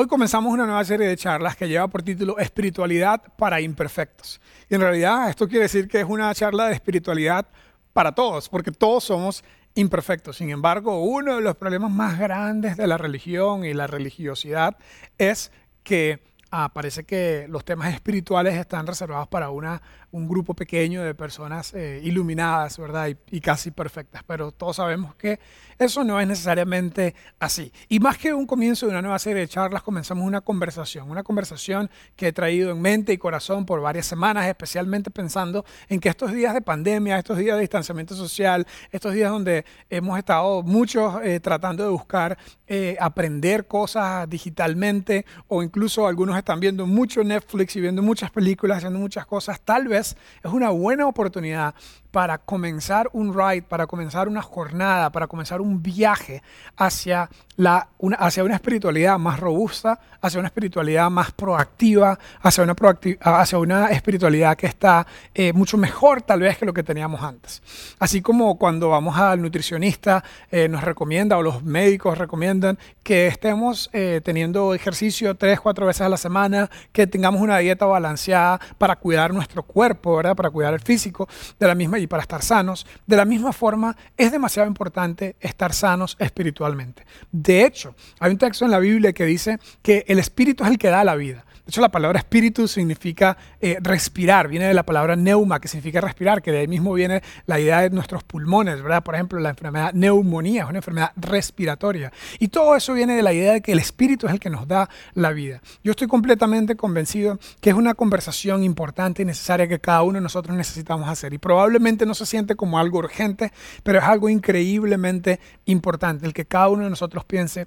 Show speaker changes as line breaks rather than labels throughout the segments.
Hoy comenzamos una nueva serie de charlas que lleva por título Espiritualidad para Imperfectos. Y en realidad esto quiere decir que es una charla de espiritualidad para todos, porque todos somos imperfectos. Sin embargo, uno de los problemas más grandes de la religión y la religiosidad es que ah, parece que los temas espirituales están reservados para una un grupo pequeño de personas eh, iluminadas, ¿verdad? Y, casi perfectas, pero todos sabemos que eso no es necesariamente así. Y más que un comienzo de una nueva serie de charlas, comenzamos una conversación, una conversación que he traído en mente y corazón por varias semanas, especialmente pensando en que estos días de pandemia, estos días de distanciamiento social, estos días donde hemos estado muchos eh, tratando de buscar eh, aprender cosas digitalmente o incluso algunos están viendo mucho Netflix y viendo muchas películas, haciendo muchas cosas, tal vez es una buena oportunidad para comenzar un ride, para comenzar una jornada, para comenzar un viaje hacia, la, una, hacia una espiritualidad más robusta, hacia una espiritualidad más proactiva, hacia una, hacia una espiritualidad que está eh, mucho mejor tal vez que lo que teníamos antes. Así como cuando vamos al nutricionista eh, nos recomienda o los médicos recomiendan que estemos eh, teniendo ejercicio tres, cuatro veces a la semana, que tengamos una dieta balanceada para cuidar nuestro cuerpo, ¿verdad? para cuidar el físico, de la misma y para estar sanos. De la misma forma, es demasiado importante estar sanos espiritualmente. De hecho, hay un texto en la Biblia que dice que el espíritu es el que da la vida. De hecho, la palabra espíritu significa eh, respirar, viene de la palabra neuma, que significa respirar, que de ahí mismo viene la idea de nuestros pulmones, ¿verdad? Por ejemplo, la enfermedad neumonía es una enfermedad respiratoria. Y todo eso viene de la idea de que el espíritu es el que nos da la vida. Yo estoy completamente convencido que es una conversación importante y necesaria que cada uno de nosotros necesitamos hacer. Y probablemente no se siente como algo urgente, pero es algo increíblemente importante el que cada uno de nosotros piense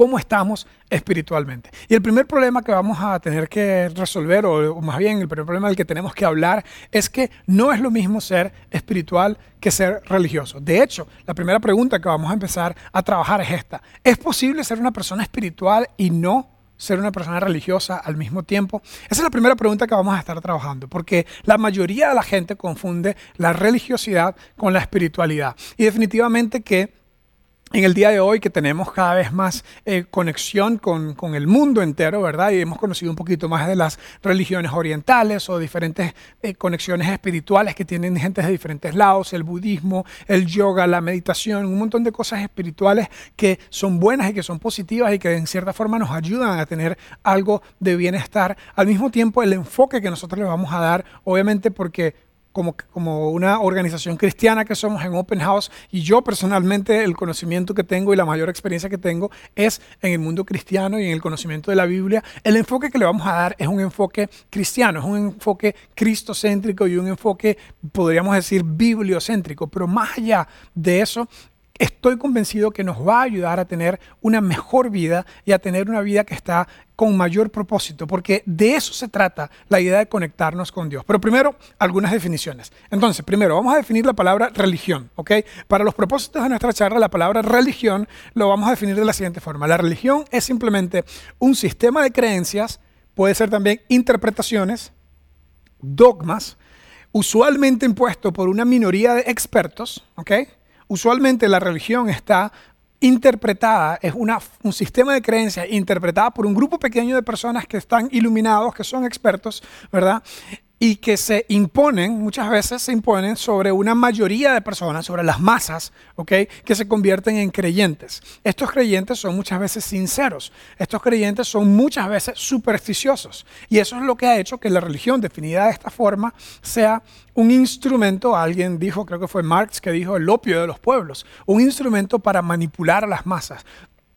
cómo estamos espiritualmente. Y el primer problema que vamos a tener que resolver, o, más bien el primer problema del que tenemos que hablar, es que no es lo mismo ser espiritual que ser religioso. De hecho, la primera pregunta que vamos a empezar a trabajar es esta. ¿Es posible ser una persona espiritual y no ser una persona religiosa al mismo tiempo? Esa es la primera pregunta que vamos a estar trabajando, porque la mayoría de la gente confunde la religiosidad con la espiritualidad. Y definitivamente que en el día de hoy que tenemos cada vez más eh, conexión con, el mundo entero, ¿verdad? Y hemos conocido un poquito más de las religiones orientales o diferentes eh, conexiones espirituales que tienen gente de diferentes lados, el budismo, el yoga, la meditación, un montón de cosas espirituales que son buenas y que son positivas y que en cierta forma nos ayudan a tener algo de bienestar. Al mismo tiempo, el enfoque que nosotros le vamos a dar, obviamente porque como, como una organización cristiana que somos en Open House y yo personalmente el conocimiento que tengo y la mayor experiencia que tengo es en el mundo cristiano y en el conocimiento de la Biblia. El enfoque que le vamos a dar es un enfoque cristiano, es un enfoque cristocéntrico y un enfoque, podríamos decir, bibliocéntrico, pero más allá de eso, estoy convencido que nos va a ayudar a tener una mejor vida y a tener una vida que está con mayor propósito, porque de eso se trata la idea de conectarnos con Dios. Pero primero, algunas definiciones. Entonces, primero, vamos a definir la palabra religión, ¿ok? Para los propósitos de nuestra charla, la palabra religión lo vamos a definir de la siguiente forma. La religión es simplemente un sistema de creencias, puede ser también interpretaciones, dogmas, usualmente impuesto por una minoría de expertos, ¿ok? Usualmente la religión está interpretada, es una, un sistema de creencias interpretada por un grupo pequeño de personas que están iluminados, que son expertos, ¿verdad? Y que se imponen, muchas veces se imponen sobre una mayoría de personas, sobre las masas, ¿ok? Que se convierten en creyentes. Estos creyentes son muchas veces sinceros, estos creyentes son muchas veces supersticiosos. Y eso es lo que ha hecho que la religión, definida de esta forma, sea un instrumento, alguien dijo, creo que fue Marx que dijo, el opio de los pueblos, un instrumento para manipular a las masas,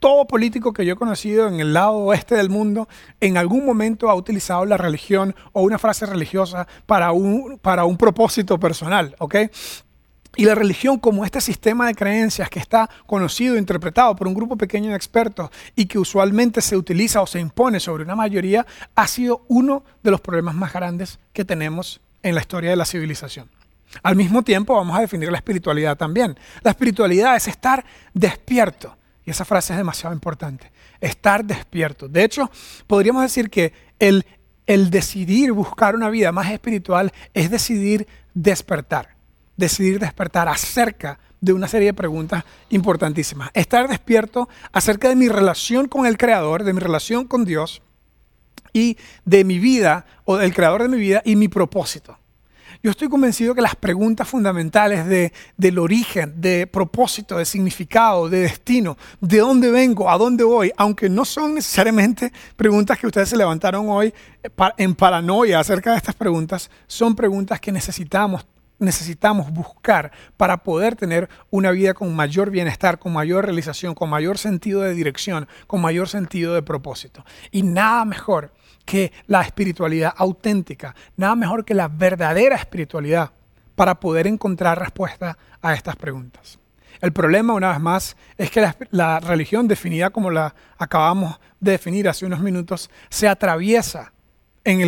todo político que yo he conocido en el lado oeste del mundo en algún momento ha utilizado la religión o una frase religiosa para un, para un propósito personal, ¿ok? Y la religión como este sistema de creencias que está conocido, interpretado por un grupo pequeño de expertos y que usualmente se utiliza o se impone sobre una mayoría, ha sido uno de los problemas más grandes que tenemos en la historia de la civilización. Al mismo tiempo vamos a definir la espiritualidad también. La espiritualidad es estar despierto, y esa frase es demasiado importante. Estar despierto. De hecho, podríamos decir que el, el decidir buscar una vida más espiritual es decidir despertar. Decidir despertar acerca de una serie de preguntas importantísimas. Estar despierto acerca de mi relación con el Creador, de mi relación con Dios y de mi vida, o del Creador de mi vida y mi propósito. Yo estoy convencido que las preguntas fundamentales de, del origen, de propósito, de significado, de destino, de dónde vengo, a dónde voy, aunque no son necesariamente preguntas que ustedes se levantaron hoy eh, en paranoia acerca de estas preguntas, son preguntas que necesitamos necesitamos buscar para poder tener una vida con mayor bienestar, con mayor realización, con mayor sentido de dirección, con mayor sentido de propósito. Y nada mejor que la espiritualidad auténtica, nada mejor que la verdadera espiritualidad para poder encontrar respuesta a estas preguntas. El problema, una vez más, es que la, religión definida como la acabamos de definir hace unos minutos, se atraviesa en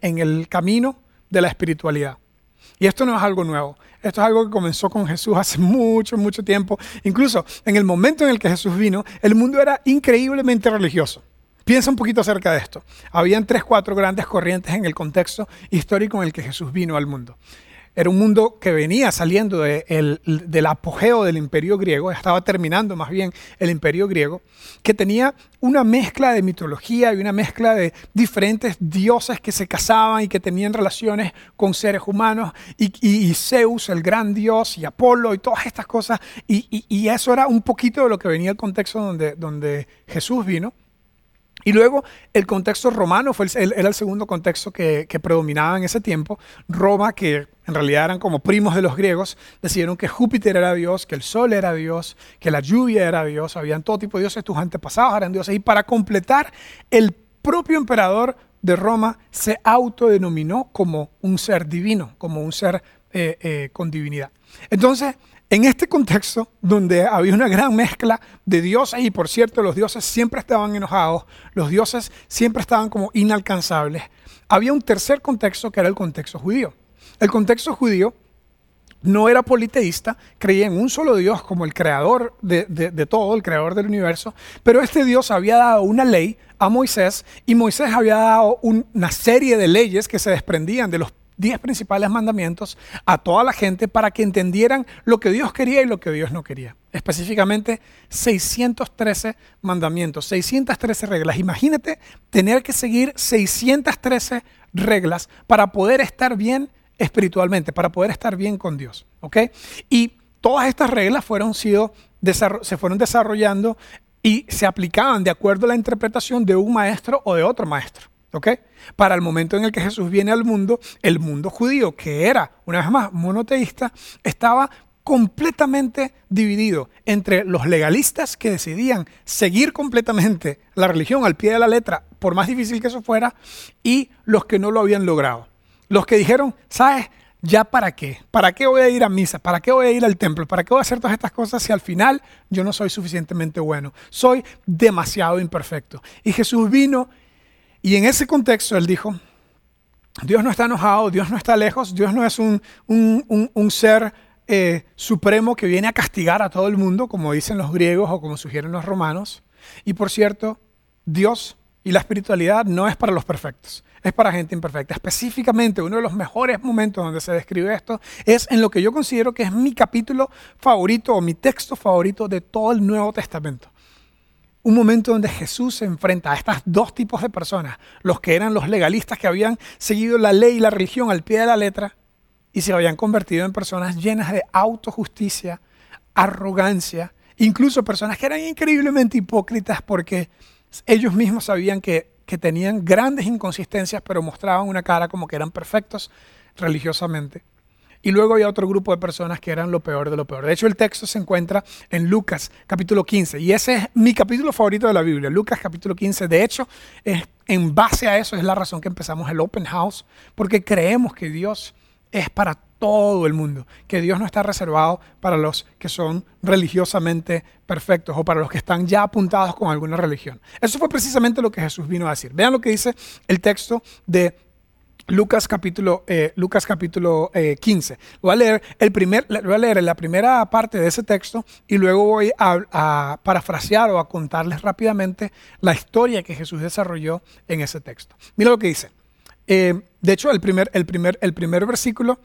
el, camino de la espiritualidad. Y esto no es algo nuevo. Esto es algo que comenzó con Jesús hace mucho, mucho tiempo. Incluso en el momento en el que Jesús vino, el mundo era increíblemente religioso. Piensa un poquito acerca de esto. Habían tres, cuatro grandes corrientes en el contexto histórico en el que Jesús vino al mundo. Era un mundo que venía saliendo del apogeo del imperio griego, estaba terminando más bien el imperio griego, que tenía una mezcla de mitología y una mezcla de diferentes dioses que se casaban y que tenían relaciones con seres humanos, y, Zeus, el gran dios, y Apolo, y todas estas cosas. Y, eso era un poquito de lo que venía el contexto donde, donde Jesús vino. Y luego el contexto romano fue el, era el segundo contexto que, predominaba en ese tiempo. Roma, que en realidad eran como primos de los griegos, decidieron que Júpiter era Dios, que el sol era Dios, que la lluvia era Dios, habían todo tipo de dioses, tus antepasados eran dioses. Y para completar, el propio emperador de Roma se autodenominó como un ser divino, como un ser eh, eh, con divinidad. Entonces, en este contexto, donde había una gran mezcla de dioses, y por cierto, los dioses siempre estaban enojados, los dioses siempre estaban como inalcanzables, había un tercer contexto que era el contexto judío. El contexto judío no era politeísta, creía en un solo Dios como el creador de, de, todo, el creador del universo, pero este Dios había dado una ley a Moisés y Moisés había dado una serie de leyes que se desprendían de los diez principales mandamientos a toda la gente para que entendieran lo que Dios quería y lo que Dios no quería. Específicamente 613 mandamientos, 613 reglas. Imagínate tener que seguir 613 reglas para poder estar bien espiritualmente, para poder estar bien con Dios. ¿ok? Y todas estas reglas fueron sido, se fueron desarrollando y se aplicaban de acuerdo a la interpretación de un maestro o de otro maestro. Para el momento en el que Jesús viene al mundo, el mundo judío, que era, una vez más, monoteísta, estaba completamente dividido entre los legalistas que decidían seguir completamente la religión al pie de la letra, por más difícil que eso fuera, y los que no lo habían logrado. Los que dijeron, ¿sabes? ¿Ya para qué? ¿Para qué voy a ir a misa? ¿Para qué voy a ir al templo? ¿Para qué voy a hacer todas estas cosas si al final yo no soy suficientemente bueno? Soy demasiado imperfecto. Y Jesús vino y en ese contexto él dijo, Dios no está enojado, Dios no está lejos, Dios no es un, ser eh, supremo que viene a castigar a todo el mundo, como dicen los griegos o como sugieren los romanos. Y por cierto, Dios y la espiritualidad no es para los perfectos, es para gente imperfecta. Específicamente, uno de los mejores momentos donde se describe esto es en lo que yo considero que es mi capítulo favorito o mi texto favorito de todo el Nuevo Testamento un momento donde Jesús se enfrenta a estos dos tipos de personas, los que eran los legalistas que habían seguido la ley y la religión al pie de la letra y se habían convertido en personas llenas de autojusticia, arrogancia, incluso personas que eran increíblemente hipócritas porque ellos mismos sabían que, que tenían grandes inconsistencias, pero mostraban una cara como que eran perfectos religiosamente. Y luego había otro grupo de personas que eran lo peor de lo peor. De hecho, el texto se encuentra en Lucas capítulo 15. Y ese es mi capítulo favorito de la Biblia, Lucas capítulo 15. De hecho, en base a eso es la razón que empezamos el Open House, porque creemos que Dios es para todo el mundo, que Dios no está reservado para los que son religiosamente perfectos o para los que están ya apuntados con alguna religión. Eso fue precisamente lo que Jesús vino a decir. Vean lo que dice el texto de Lucas capítulo, eh, Lucas capítulo 15. Eh, voy a, leer el primer, voy a leer la primera parte de ese texto y luego voy a, parafrasear o a contarles rápidamente la historia que Jesús desarrolló en ese texto. Mira lo que dice. Eh, de hecho, el primer, el, primer, el primer versículo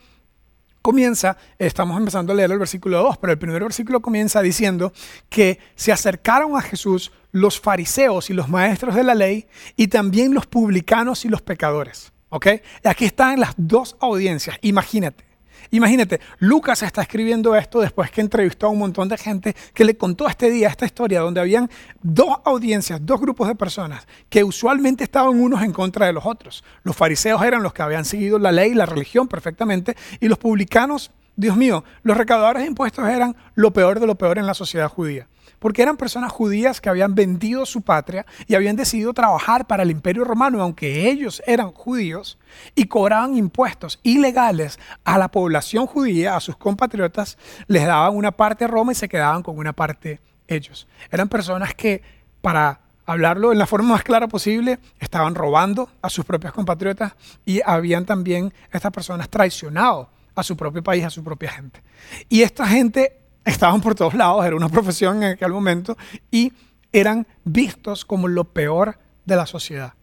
comienza, estamos empezando a leer el versículo 2, pero el primer versículo comienza diciendo que se acercaron a Jesús los fariseos y los maestros de la ley y también los publicanos y los pecadores. ¿Ok? Aquí están las dos audiencias, imagínate. Imagínate, Lucas está escribiendo esto después que entrevistó a un montón de gente que le contó este día, esta historia, donde habían dos audiencias, dos grupos de personas que usualmente estaban unos en contra de los otros. Los fariseos eran los que habían seguido la ley, la religión perfectamente, y los publicanos, Dios mío, los recaudadores de impuestos eran lo peor de lo peor en la sociedad judía porque eran personas judías que habían vendido su patria y habían decidido trabajar para el imperio romano, aunque ellos eran judíos, y cobraban impuestos ilegales a la población judía, a sus compatriotas, les daban una parte a Roma y se quedaban con una parte ellos. Eran personas que, para hablarlo en la forma más clara posible, estaban robando a sus propios compatriotas y habían también estas personas traicionado a su propio país, a su propia gente. Y esta gente estaban por todos lados, era una profesión en aquel momento, y eran vistos como lo peor de la sociedad,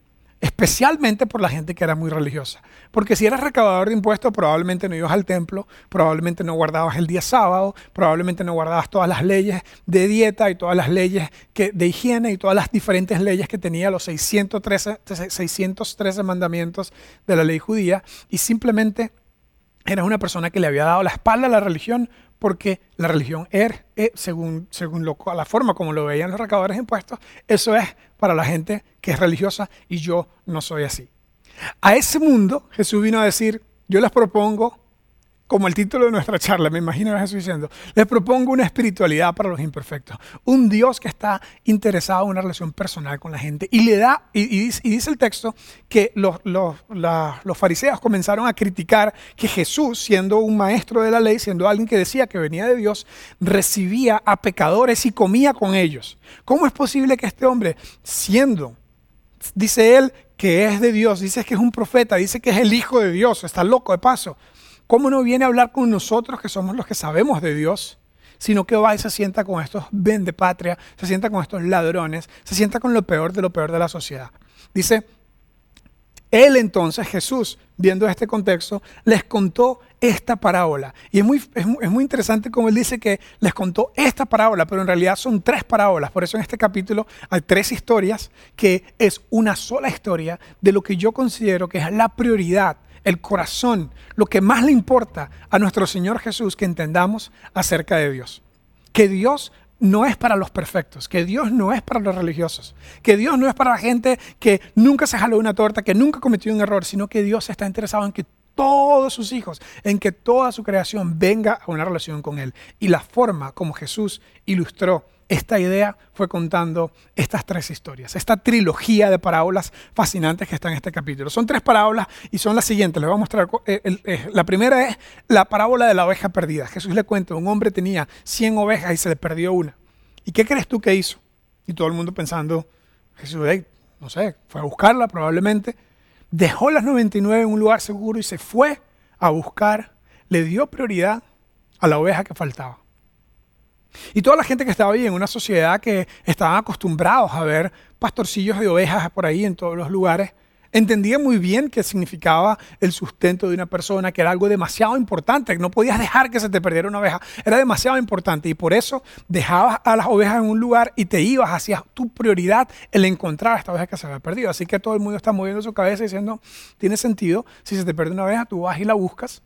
especialmente por la gente que era muy religiosa. Porque si eras recaudador de impuestos, probablemente no ibas al templo, probablemente no guardabas el día sábado, probablemente no guardabas todas las leyes de dieta y todas las leyes de higiene y todas las diferentes leyes que tenía los 613, 613 mandamientos de la ley judía, y simplemente eras una persona que le había dado la espalda a la religión porque la religión er, es, según, según la forma como lo veían los recaudadores de impuestos, eso es para la gente que es religiosa y yo no soy así. A ese mundo Jesús vino a decir, yo les propongo como el título de nuestra charla, me imagino a Jesús diciendo, les propongo una espiritualidad para los imperfectos, un Dios que está interesado en una relación personal con la gente y le da, y, dice, el texto que los, los, los, fariseos comenzaron a criticar que Jesús, siendo un maestro de la ley, siendo alguien que decía que venía de Dios, recibía a pecadores y comía con ellos. ¿Cómo es posible que este hombre, siendo, dice él, que es de Dios, dice que es un profeta, dice que es el Hijo de Dios, está loco de paso, ¿Cómo no viene a hablar con nosotros que somos los que sabemos de Dios? Sino que va y se sienta con estos vende patria, se sienta con estos ladrones, se sienta con lo peor de lo peor de la sociedad. Dice, él entonces, Jesús, viendo este contexto, les contó esta parábola. Y es muy, es, muy, interesante como él dice que les contó esta parábola, pero en realidad son tres parábolas. Por eso en este capítulo hay tres historias, que es una sola historia de lo que yo considero que es la prioridad el corazón, lo que más le importa a nuestro Señor Jesús que entendamos acerca de Dios. Que Dios no es para los perfectos, que Dios no es para los religiosos, que Dios no es para la gente que nunca se jaló una torta, que nunca cometió un error, sino que Dios está interesado en que todos sus hijos, en que toda su creación venga a una relación con Él. Y la forma como Jesús ilustró esta idea fue contando estas tres historias, esta trilogía de parábolas fascinantes que está en este capítulo. Son tres parábolas y son las siguientes. Les voy a mostrar. Eh, eh, la primera es la parábola de la oveja perdida. Jesús le cuenta, un hombre tenía 100 ovejas y se le perdió una. ¿Y qué crees tú que hizo? Y todo el mundo pensando, Jesús, no sé, fue a buscarla probablemente. Dejó las 99 en un lugar seguro y se fue a buscar, le dio prioridad a la oveja que faltaba. Y toda la gente que estaba ahí en una sociedad que estaban acostumbrados a ver pastorcillos de ovejas por ahí en todos los lugares, entendía muy bien qué significaba el sustento de una persona, que era algo demasiado importante, que no podías dejar que se te perdiera una oveja, era demasiado importante y por eso dejabas a las ovejas en un lugar y te ibas hacia tu prioridad el encontrar a esta oveja que se había perdido. Así que todo el mundo está moviendo su cabeza diciendo, tiene sentido, si se te pierde una oveja, tú vas y la buscas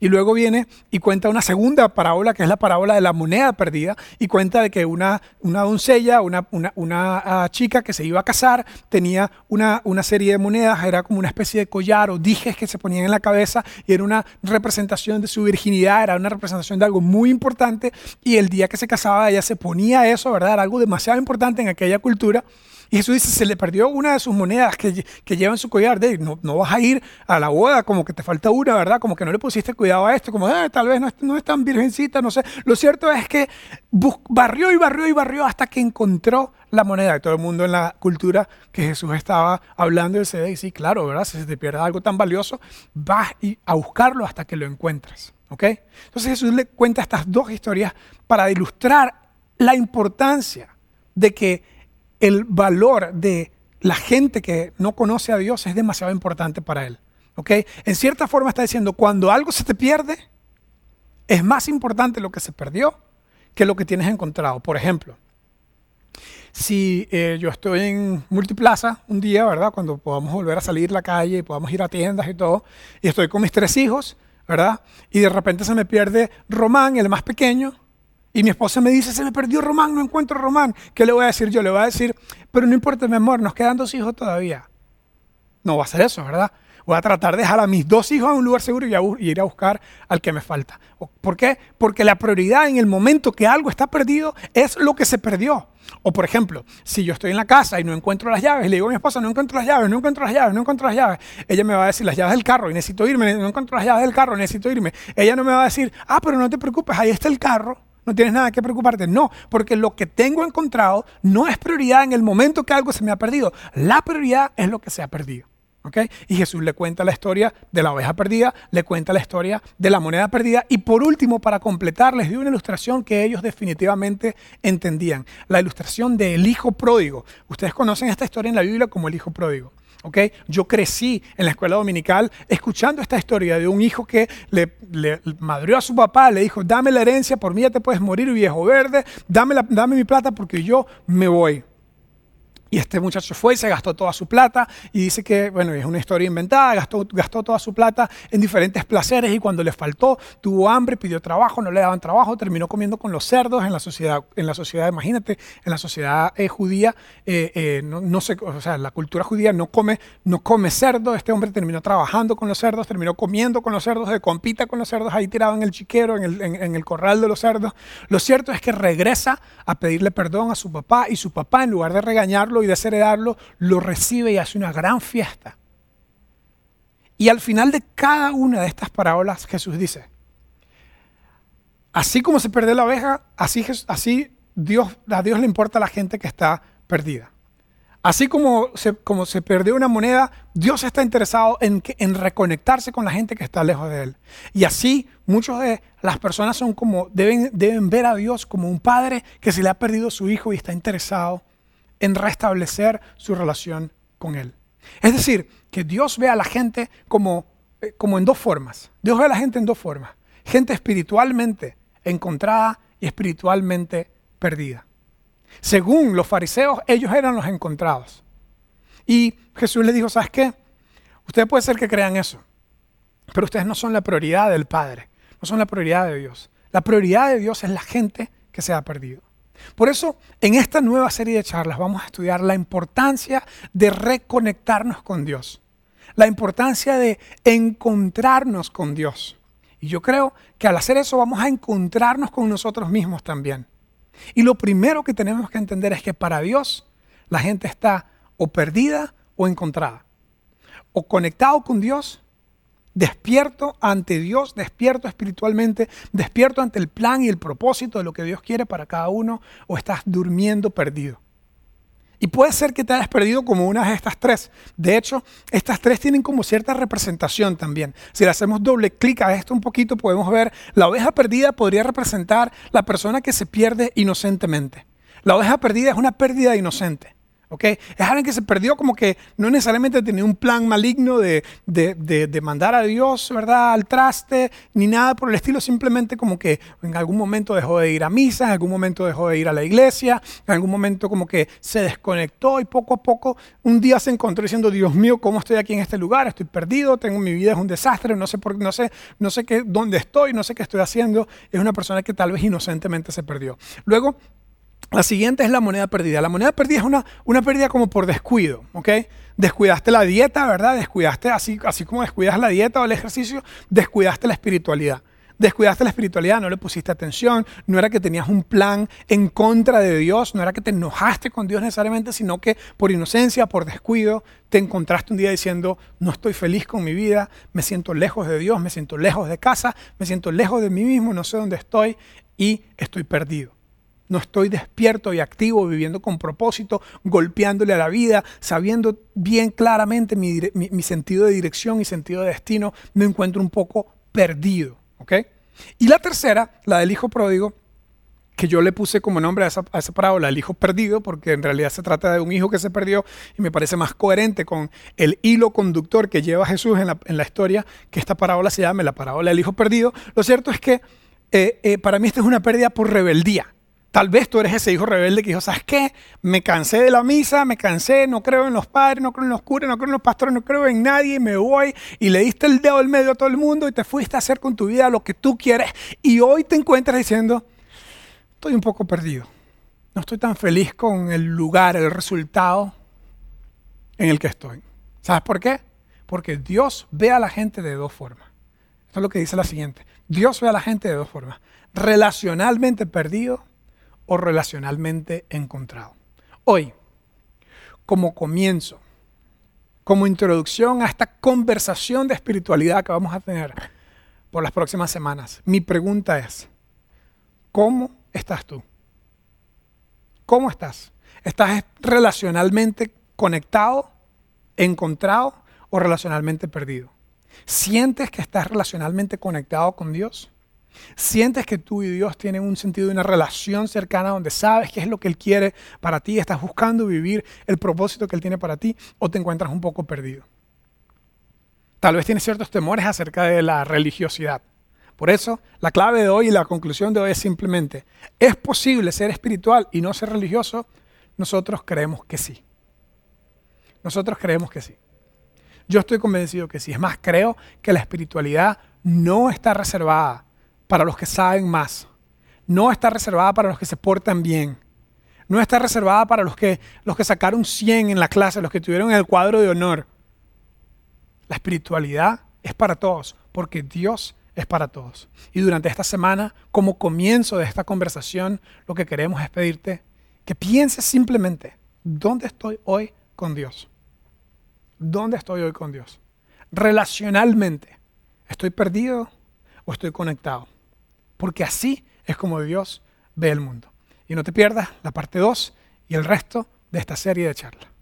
y luego viene y cuenta una segunda parábola, que es la parábola de la moneda perdida, y cuenta de que una, una doncella, una, una, ah, chica que se iba a casar, tenía una, una serie de monedas, era como una especie de collar o dijes que se ponían en la cabeza, y era una representación de su virginidad, era una representación de algo muy importante, y el día que se casaba ella se ponía eso, ¿verdad? Era algo demasiado importante en aquella cultura. Y Jesús dice, se le perdió una de sus monedas que, que lleva en su collar. De, no, no vas a ir a la boda como que te falta una, ¿verdad? Como que no le pusiste cuidado a esto, como ah, tal vez no es, no es tan virgencita, no sé. Lo cierto es que barrió y barrió y barrió hasta que encontró la moneda. Y todo el mundo en la cultura que Jesús estaba hablando, él se ve, sí, claro, ¿verdad? Si se te pierde algo tan valioso, vas a buscarlo hasta que lo encuentres. ¿Ok? Entonces Jesús le cuenta estas dos historias para ilustrar la importancia de que el valor de la gente que no conoce a Dios es demasiado importante para él. ¿ok? En cierta forma está diciendo, cuando algo se te pierde, Es más importante lo que se perdió que lo que tienes encontrado. Por ejemplo, si eh, yo estoy en Multiplaza un día, ¿verdad? Cuando podamos volver a salir a la calle, podamos ir a tiendas y todo, y estoy con mis tres hijos, ¿verdad? Y de repente se me pierde Román, el más pequeño, y mi esposa me dice, se me perdió Román, no encuentro Román. ¿Qué le voy a decir yo? Le voy a decir, pero no importa, mi amor, nos quedan dos hijos todavía. No va a ser eso, ¿verdad? Voy a tratar de dejar a mis dos hijos en un lugar seguro y, ir a buscar al que me falta. ¿Por qué? Porque la prioridad en el momento que algo está perdido es lo que se perdió. O por ejemplo, si yo estoy en la casa y no encuentro las llaves, le digo a mi esposa, no encuentro las llaves, no encuentro las llaves, no encuentro las llaves. Ella me va a decir las llaves del carro y necesito irme, no encuentro las llaves del carro, necesito irme. Ella no me va a decir, ah, pero no te preocupes, ahí está el carro, no tienes nada que preocuparte. No, porque lo que tengo encontrado no es prioridad en el momento que algo se me ha perdido. La prioridad es lo que se ha perdido. Y Jesús le cuenta la historia de la oveja perdida, le cuenta la historia de la moneda perdida y por último, para completar, les dio una ilustración que ellos definitivamente entendían, la ilustración del hijo pródigo. Ustedes conocen esta historia en la Biblia como el hijo pródigo. Okay. Yo crecí en la escuela dominical escuchando esta historia de un hijo que le, le madrió a su papá, le dijo, dame la herencia, por mí ya te puedes morir, viejo verde, dame, dame mi plata porque yo me voy. Y este muchacho fue y se gastó toda su plata y dice que, bueno, es una historia inventada, gastó, gastó toda su plata en diferentes placeres y cuando le faltó, tuvo hambre, pidió trabajo, no le daban trabajo, terminó comiendo con los cerdos en la sociedad, en la sociedad imagínate, en la sociedad eh, judía, eh, eh, no, no sé, o sea, la cultura judía no come, no come cerdo, este hombre terminó trabajando con los cerdos, terminó comiendo con los cerdos, de compita con los cerdos ahí tirado en el chiquero, en el, en el corral de los cerdos. Lo cierto es que regresa a pedirle perdón a su papá y su papá, en lugar de regañarlo, y desheredarlo, lo recibe y hace una gran fiesta. Y al final de cada una de estas parábolas Jesús dice, así como se perdió la oveja, así, así Dios, a Dios le importa a la gente que está perdida. Así como se, como se perdió una moneda, Dios está interesado en, en reconectarse con la gente que está lejos de Él. Y así muchas de las personas son como, deben, deben ver a Dios como un padre que se le ha perdido su hijo y está interesado en restablecer su relación con Él. Es decir, que Dios ve a la gente como, eh, como en dos formas. Dios ve a la gente en dos formas. Gente espiritualmente encontrada y espiritualmente perdida. Según los fariseos, ellos eran los encontrados. Y Jesús les dijo, ¿sabes qué? Ustedes puede ser que crean eso, pero ustedes no son la prioridad del Padre, no son la prioridad de Dios. La prioridad de Dios es la gente que se ha perdido. Por eso, en esta nueva serie de charlas vamos a estudiar la importancia de reconectarnos con Dios, la importancia de encontrarnos con Dios. Y yo creo que al hacer eso vamos a encontrarnos con nosotros mismos también. Y lo primero que tenemos que entender es que para Dios la gente está o perdida o encontrada. O conectado con Dios despierto ante Dios, despierto espiritualmente, despierto ante el plan y el propósito de lo que Dios quiere para cada uno, o estás durmiendo perdido. Y puede ser que te hayas perdido como una de estas tres. De hecho, estas tres tienen como cierta representación también. Si le hacemos doble clic a esto un poquito, podemos ver la oveja perdida podría representar la persona que se pierde inocentemente. La oveja perdida es una pérdida inocente. Es alguien que se perdió como que no necesariamente tenía un plan maligno de, de, mandar a Dios, ¿verdad?, al traste, ni nada por el estilo, simplemente como que en algún momento dejó de ir a misa, en algún momento dejó de ir a la iglesia, en algún momento como que se desconectó y poco a poco un día se encontró diciendo, Dios mío, ¿cómo estoy aquí en este lugar? Estoy perdido, tengo mi vida es un desastre, no sé, por, no sé, no sé qué, dónde estoy, no sé qué estoy haciendo. Es una persona que tal vez inocentemente se perdió. Luego, la siguiente es la moneda perdida. La moneda perdida es una, una pérdida como por descuido, ¿ok? Descuidaste la dieta, ¿verdad? Descuidaste, así, así como descuidas la dieta o el ejercicio, descuidaste la espiritualidad. Descuidaste la espiritualidad, no le pusiste atención, no era que tenías un plan en contra de Dios, no era que te enojaste con Dios necesariamente, sino que por inocencia, por descuido, te encontraste un día diciendo, no estoy feliz con mi vida, me siento lejos de Dios, me siento lejos de casa, me siento lejos de mí mismo, no sé dónde estoy y estoy perdido. No estoy despierto y activo, viviendo con propósito, golpeándole a la vida, sabiendo bien claramente mi, sentido de dirección y sentido de destino. Me encuentro un poco perdido. Y la tercera, la del hijo pródigo, que yo le puse como nombre a esa, parábola, el hijo perdido, porque en realidad se trata de un hijo que se perdió y me parece más coherente con el hilo conductor que lleva Jesús en la, en la historia, que esta parábola se llame la parábola del hijo perdido. Lo cierto es que eh, eh, para mí esta es una pérdida por rebeldía. Tal vez tú eres ese hijo rebelde que dijo, ¿sabes qué? Me cansé de la misa, me cansé, no creo en los padres, no creo en los curas, no creo en los pastores, no creo en nadie, me voy y le diste el dedo al medio a todo el mundo y te fuiste a hacer con tu vida lo que tú quieres y hoy te encuentras diciendo, estoy un poco perdido, no estoy tan feliz con el lugar, el resultado en el que estoy. ¿Sabes por qué? Porque Dios ve a la gente de dos formas. Esto es lo que dice la siguiente. Dios ve a la gente de dos formas. Relacionalmente perdido o relacionalmente encontrado. Hoy, como comienzo, como introducción a esta conversación de espiritualidad que vamos a tener por las próximas semanas, mi pregunta es, ¿cómo estás tú? ¿Cómo estás? ¿Estás relacionalmente conectado, encontrado o relacionalmente perdido? ¿Sientes que estás relacionalmente conectado con Dios? Sientes que tú y Dios tienen un sentido de una relación cercana donde sabes qué es lo que Él quiere para ti, estás buscando vivir el propósito que Él tiene para ti o te encuentras un poco perdido. Tal vez tienes ciertos temores acerca de la religiosidad. Por eso, la clave de hoy y la conclusión de hoy es simplemente, ¿es posible ser espiritual y no ser religioso? Nosotros creemos que sí. Nosotros creemos que sí. Yo estoy convencido que sí. Es más, creo que la espiritualidad no está reservada para los que saben más. No está reservada para los que se portan bien. No está reservada para los que, los que sacaron 100 en la clase, los que tuvieron el cuadro de honor. La espiritualidad es para todos, porque Dios es para todos. Y durante esta semana, como comienzo de esta conversación, lo que queremos es pedirte que pienses simplemente, ¿dónde estoy hoy con Dios? ¿Dónde estoy hoy con Dios? Relacionalmente, ¿estoy perdido o estoy conectado? Porque así es como Dios ve el mundo. Y no te pierdas la parte 2 y el resto de esta serie de charlas.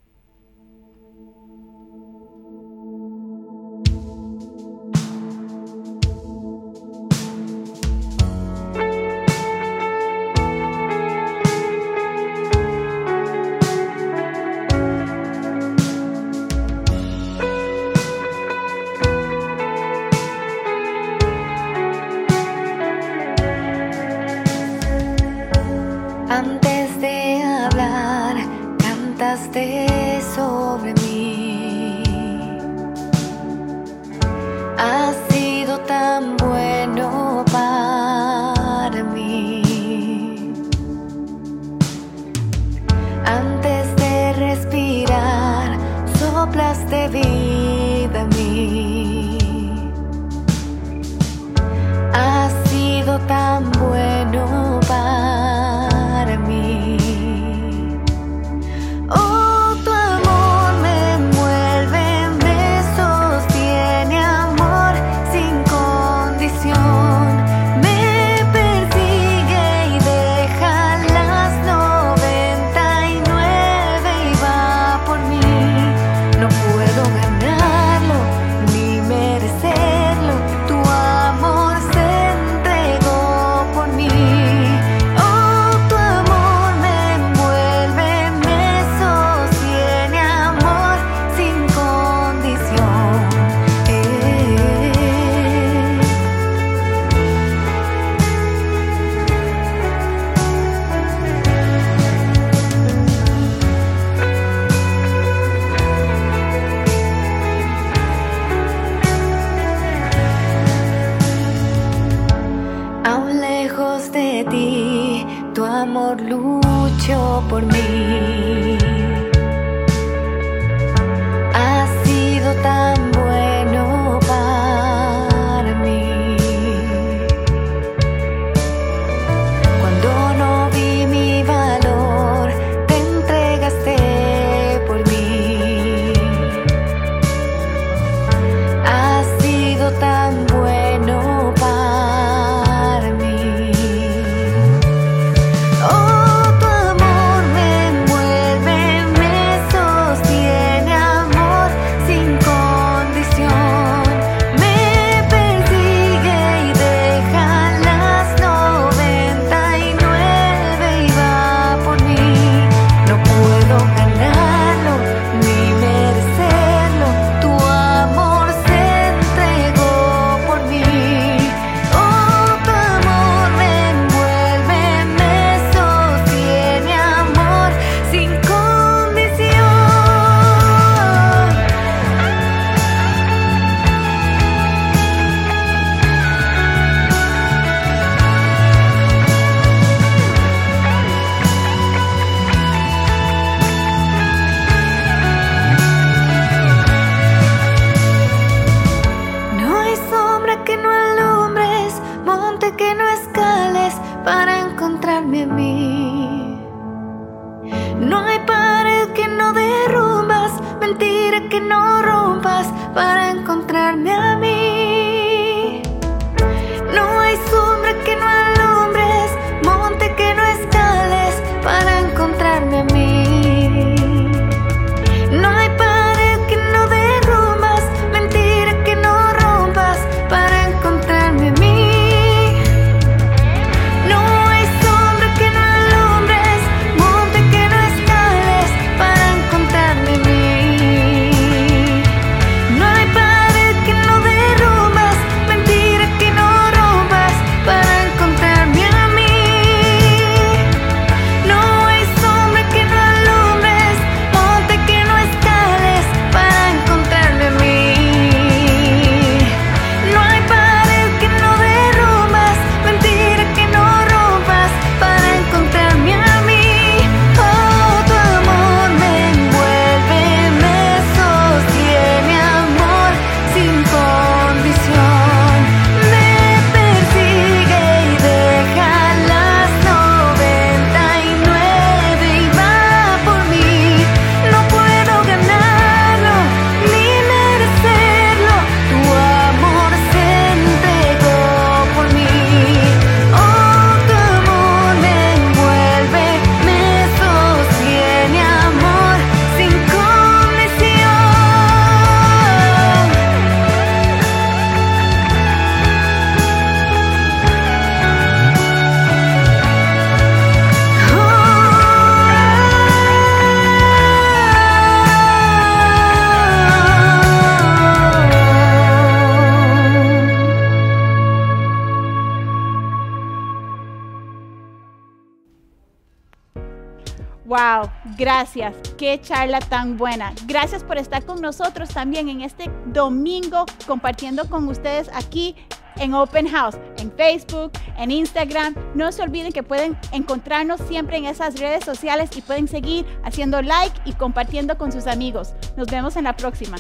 Gracias, qué charla tan buena. Gracias por estar con nosotros también en este domingo compartiendo con ustedes aquí en Open House, en Facebook, en Instagram. No se olviden que pueden encontrarnos siempre en esas redes sociales y pueden seguir haciendo like y compartiendo con sus amigos. Nos vemos en la próxima.